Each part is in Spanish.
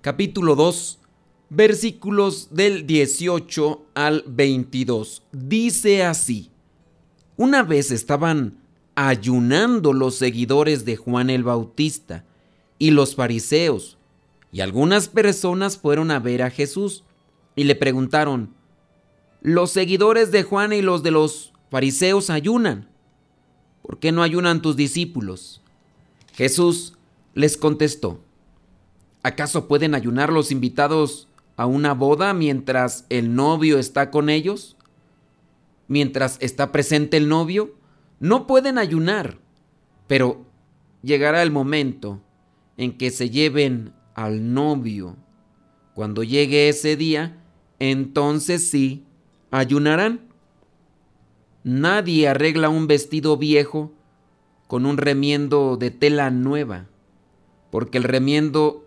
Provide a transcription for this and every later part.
capítulo 2, versículos del 18 al 22. Dice así, una vez estaban ayunando los seguidores de Juan el Bautista y los fariseos, y algunas personas fueron a ver a Jesús y le preguntaron, los seguidores de Juan y los de los fariseos ayunan, ¿por qué no ayunan tus discípulos? Jesús les contestó, ¿Acaso pueden ayunar los invitados a una boda mientras el novio está con ellos? Mientras está presente el novio, no pueden ayunar, pero llegará el momento en que se lleven al novio. Cuando llegue ese día, entonces sí, ayunarán. Nadie arregla un vestido viejo con un remiendo de tela nueva, porque el remiendo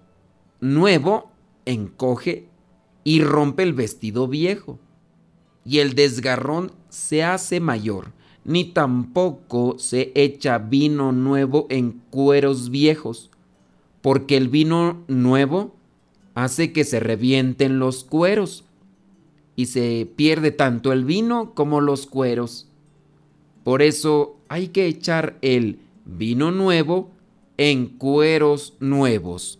nuevo encoge y rompe el vestido viejo. Y el desgarrón se hace mayor, ni tampoco se echa vino nuevo en cueros viejos, porque el vino nuevo hace que se revienten los cueros, y se pierde tanto el vino como los cueros. Por eso hay que echar el vino nuevo en cueros nuevos.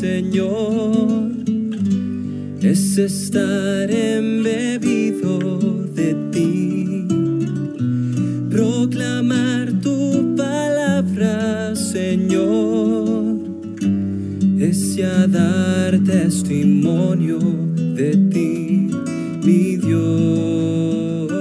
Señor, es estar embebido de ti. Proclamar tu palabra, Señor, es ya dar testimonio de ti, mi Dios.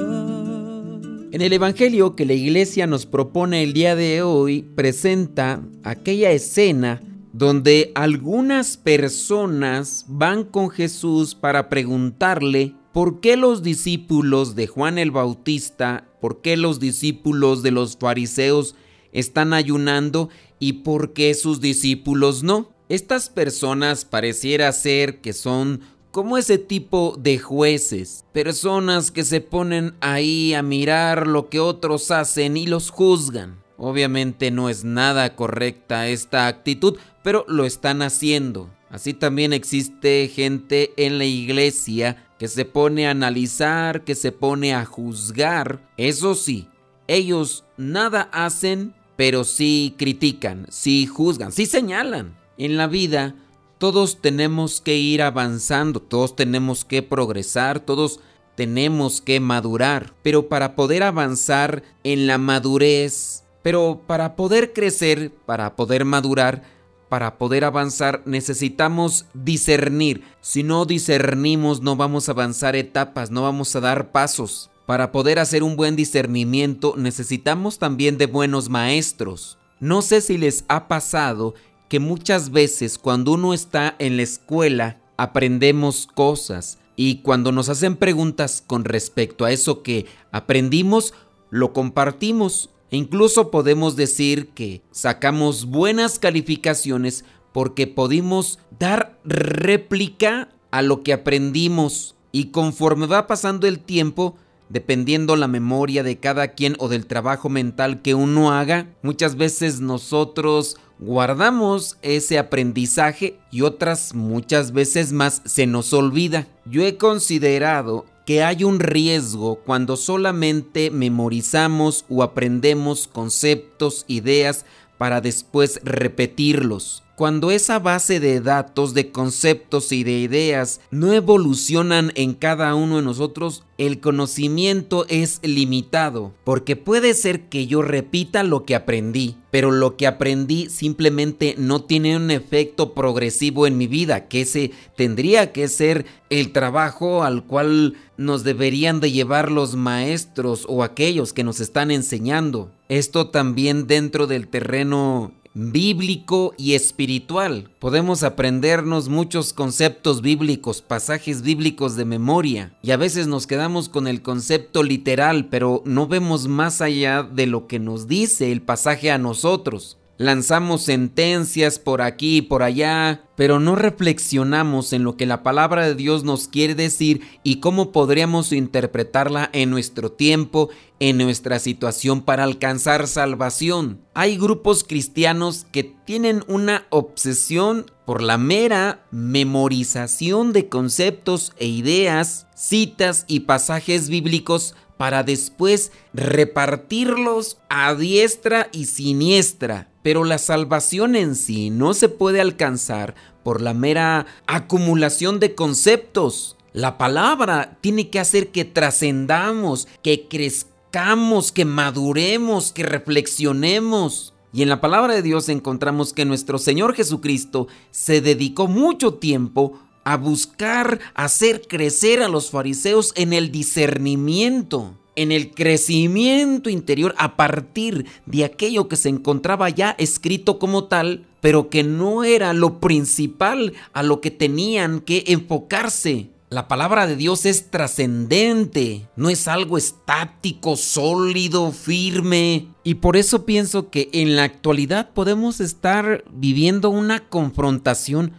En el Evangelio que la iglesia nos propone el día de hoy presenta aquella escena donde algunas personas van con Jesús para preguntarle por qué los discípulos de Juan el Bautista, por qué los discípulos de los fariseos están ayunando y por qué sus discípulos no. Estas personas pareciera ser que son como ese tipo de jueces, personas que se ponen ahí a mirar lo que otros hacen y los juzgan. Obviamente no es nada correcta esta actitud, pero lo están haciendo. Así también existe gente en la iglesia que se pone a analizar, que se pone a juzgar. Eso sí, ellos nada hacen, pero sí critican, sí juzgan, sí señalan. En la vida todos tenemos que ir avanzando, todos tenemos que progresar, todos tenemos que madurar. Pero para poder avanzar en la madurez, pero para poder crecer, para poder madurar, para poder avanzar necesitamos discernir. Si no discernimos no vamos a avanzar etapas, no vamos a dar pasos. Para poder hacer un buen discernimiento necesitamos también de buenos maestros. No sé si les ha pasado que muchas veces cuando uno está en la escuela aprendemos cosas y cuando nos hacen preguntas con respecto a eso que aprendimos, lo compartimos incluso podemos decir que sacamos buenas calificaciones porque pudimos dar réplica a lo que aprendimos y conforme va pasando el tiempo, dependiendo la memoria de cada quien o del trabajo mental que uno haga, muchas veces nosotros guardamos ese aprendizaje y otras muchas veces más se nos olvida. Yo he considerado que hay un riesgo cuando solamente memorizamos o aprendemos conceptos, ideas para después repetirlos. Cuando esa base de datos, de conceptos y de ideas no evolucionan en cada uno de nosotros, el conocimiento es limitado, porque puede ser que yo repita lo que aprendí, pero lo que aprendí simplemente no tiene un efecto progresivo en mi vida, que ese tendría que ser el trabajo al cual nos deberían de llevar los maestros o aquellos que nos están enseñando. Esto también dentro del terreno bíblico y espiritual. Podemos aprendernos muchos conceptos bíblicos, pasajes bíblicos de memoria, y a veces nos quedamos con el concepto literal, pero no vemos más allá de lo que nos dice el pasaje a nosotros lanzamos sentencias por aquí y por allá, pero no reflexionamos en lo que la palabra de Dios nos quiere decir y cómo podríamos interpretarla en nuestro tiempo, en nuestra situación para alcanzar salvación. Hay grupos cristianos que tienen una obsesión por la mera memorización de conceptos e ideas, citas y pasajes bíblicos para después repartirlos a diestra y siniestra. Pero la salvación en sí no se puede alcanzar por la mera acumulación de conceptos. La palabra tiene que hacer que trascendamos, que crezcamos, que maduremos, que reflexionemos. Y en la palabra de Dios encontramos que nuestro Señor Jesucristo se dedicó mucho tiempo a buscar hacer crecer a los fariseos en el discernimiento, en el crecimiento interior a partir de aquello que se encontraba ya escrito como tal, pero que no era lo principal a lo que tenían que enfocarse. La palabra de Dios es trascendente, no es algo estático, sólido, firme. Y por eso pienso que en la actualidad podemos estar viviendo una confrontación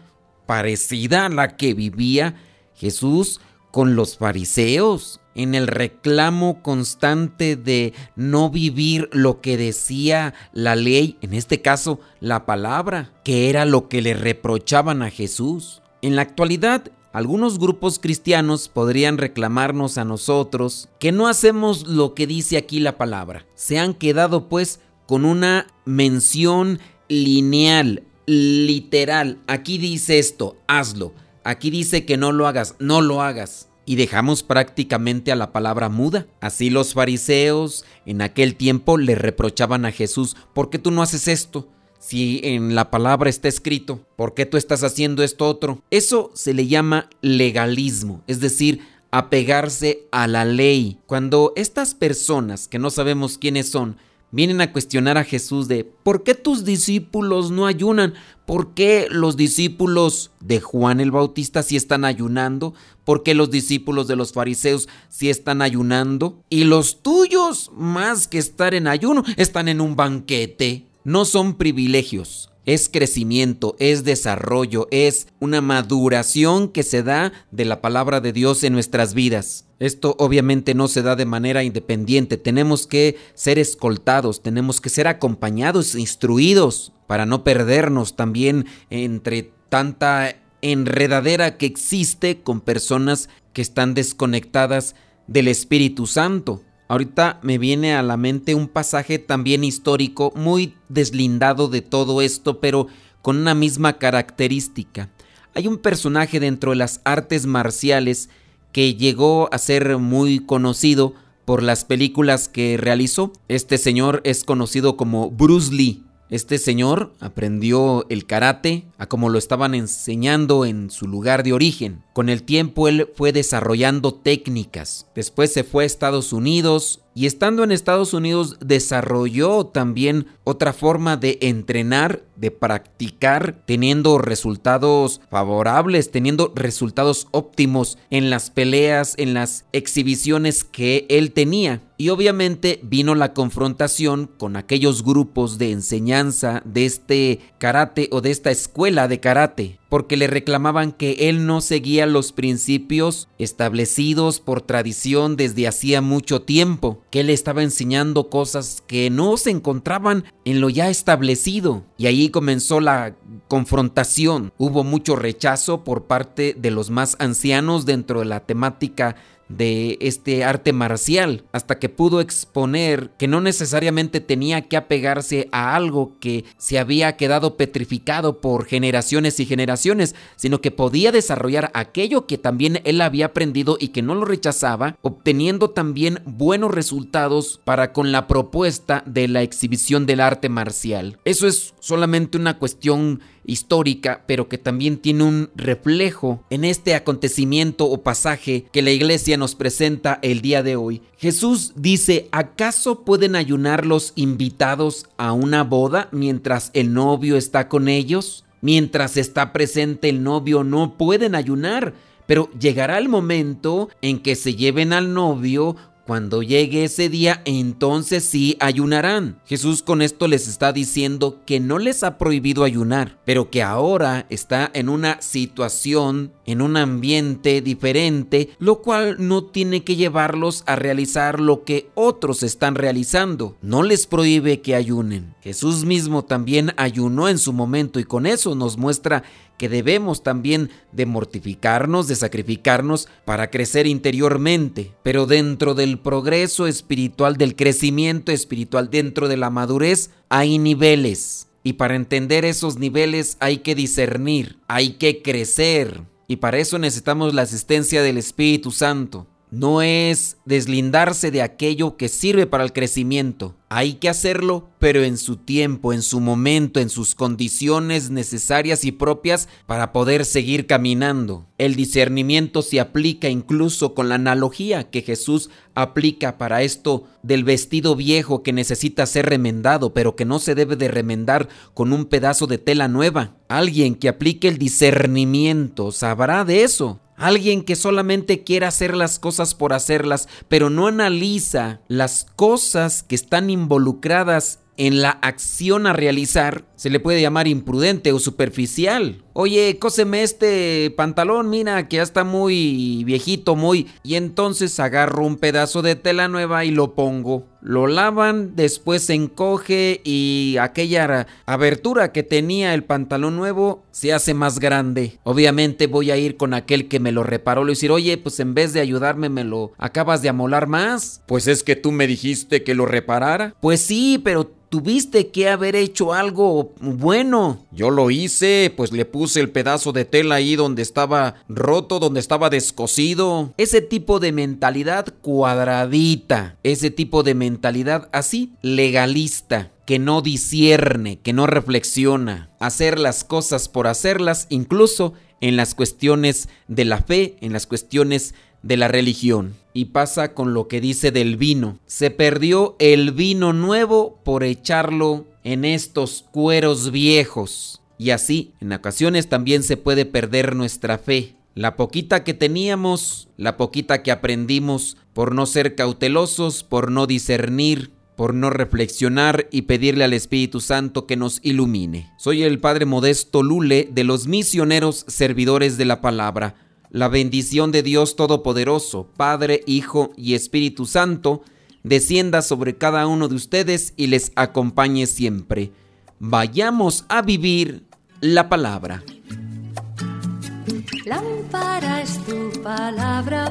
parecida a la que vivía Jesús con los fariseos, en el reclamo constante de no vivir lo que decía la ley, en este caso la palabra, que era lo que le reprochaban a Jesús. En la actualidad, algunos grupos cristianos podrían reclamarnos a nosotros que no hacemos lo que dice aquí la palabra. Se han quedado pues con una mención lineal, literal. Aquí dice esto, hazlo. Aquí dice que no lo hagas, no lo hagas. Y dejamos prácticamente a la palabra muda. Así los fariseos en aquel tiempo le reprochaban a Jesús, ¿por qué tú no haces esto? Si en la palabra está escrito, ¿por qué tú estás haciendo esto otro? Eso se le llama legalismo, es decir, apegarse a la ley. Cuando estas personas, que no sabemos quiénes son, vienen a cuestionar a Jesús de ¿por qué tus discípulos no ayunan? ¿Por qué los discípulos de Juan el Bautista sí están ayunando? ¿Por qué los discípulos de los fariseos sí están ayunando? Y los tuyos, más que estar en ayuno, están en un banquete. No son privilegios, es crecimiento, es desarrollo, es una maduración que se da de la palabra de Dios en nuestras vidas. Esto obviamente no se da de manera independiente, tenemos que ser escoltados, tenemos que ser acompañados, instruidos, para no perdernos también entre tanta enredadera que existe con personas que están desconectadas del Espíritu Santo. Ahorita me viene a la mente un pasaje también histórico muy deslindado de todo esto, pero con una misma característica. Hay un personaje dentro de las artes marciales que llegó a ser muy conocido por las películas que realizó. Este señor es conocido como Bruce Lee. Este señor aprendió el karate a como lo estaban enseñando en su lugar de origen. Con el tiempo él fue desarrollando técnicas. Después se fue a Estados Unidos y estando en Estados Unidos desarrolló también otra forma de entrenar, de practicar, teniendo resultados favorables, teniendo resultados óptimos en las peleas, en las exhibiciones que él tenía. Y obviamente vino la confrontación con aquellos grupos de enseñanza de este karate o de esta escuela de karate porque le reclamaban que él no seguía los principios establecidos por tradición desde hacía mucho tiempo, que él estaba enseñando cosas que no se encontraban en lo ya establecido. Y ahí comenzó la confrontación. Hubo mucho rechazo por parte de los más ancianos dentro de la temática de este arte marcial, hasta que pudo exponer que no necesariamente tenía que apegarse a algo que se había quedado petrificado por generaciones y generaciones, sino que podía desarrollar aquello que también él había aprendido y que no lo rechazaba, obteniendo también buenos resultados para con la propuesta de la exhibición del arte marcial. Eso es solamente una cuestión histórica, pero que también tiene un reflejo en este acontecimiento o pasaje que la iglesia nos presenta el día de hoy. Jesús dice, ¿acaso pueden ayunar los invitados a una boda mientras el novio está con ellos? Mientras está presente el novio no pueden ayunar, pero llegará el momento en que se lleven al novio cuando llegue ese día, entonces sí ayunarán. Jesús con esto les está diciendo que no les ha prohibido ayunar, pero que ahora está en una situación, en un ambiente diferente, lo cual no tiene que llevarlos a realizar lo que otros están realizando. No les prohíbe que ayunen. Jesús mismo también ayunó en su momento y con eso nos muestra que debemos también de mortificarnos, de sacrificarnos para crecer interiormente. Pero dentro del progreso espiritual, del crecimiento espiritual, dentro de la madurez, hay niveles. Y para entender esos niveles hay que discernir, hay que crecer. Y para eso necesitamos la asistencia del Espíritu Santo no es deslindarse de aquello que sirve para el crecimiento. Hay que hacerlo, pero en su tiempo, en su momento, en sus condiciones necesarias y propias para poder seguir caminando. El discernimiento se aplica incluso con la analogía que Jesús aplica para esto del vestido viejo que necesita ser remendado, pero que no se debe de remendar con un pedazo de tela nueva. Alguien que aplique el discernimiento sabrá de eso. Alguien que solamente quiere hacer las cosas por hacerlas, pero no analiza las cosas que están involucradas en la acción a realizar, se le puede llamar imprudente o superficial. Oye, cóseme este pantalón, mira, que ya está muy viejito, muy... Y entonces agarro un pedazo de tela nueva y lo pongo. Lo lavan, después se encoge y aquella abertura que tenía el pantalón nuevo se hace más grande. Obviamente voy a ir con aquel que me lo reparó y decir, oye, pues en vez de ayudarme me lo acabas de amolar más. Pues es que tú me dijiste que lo reparara. Pues sí, pero Tuviste que haber hecho algo bueno. Yo lo hice, pues le puse el pedazo de tela ahí donde estaba roto, donde estaba descosido. Ese tipo de mentalidad cuadradita, ese tipo de mentalidad así legalista que no discierne, que no reflexiona, hacer las cosas por hacerlas, incluso en las cuestiones de la fe, en las cuestiones de la religión. Y pasa con lo que dice del vino. Se perdió el vino nuevo por echarlo en estos cueros viejos. Y así, en ocasiones también se puede perder nuestra fe. La poquita que teníamos, la poquita que aprendimos por no ser cautelosos, por no discernir, por no reflexionar y pedirle al Espíritu Santo que nos ilumine. Soy el Padre Modesto Lule de los misioneros servidores de la palabra. La bendición de Dios Todopoderoso, Padre, Hijo y Espíritu Santo, descienda sobre cada uno de ustedes y les acompañe siempre. Vayamos a vivir la palabra. Lámpara es tu palabra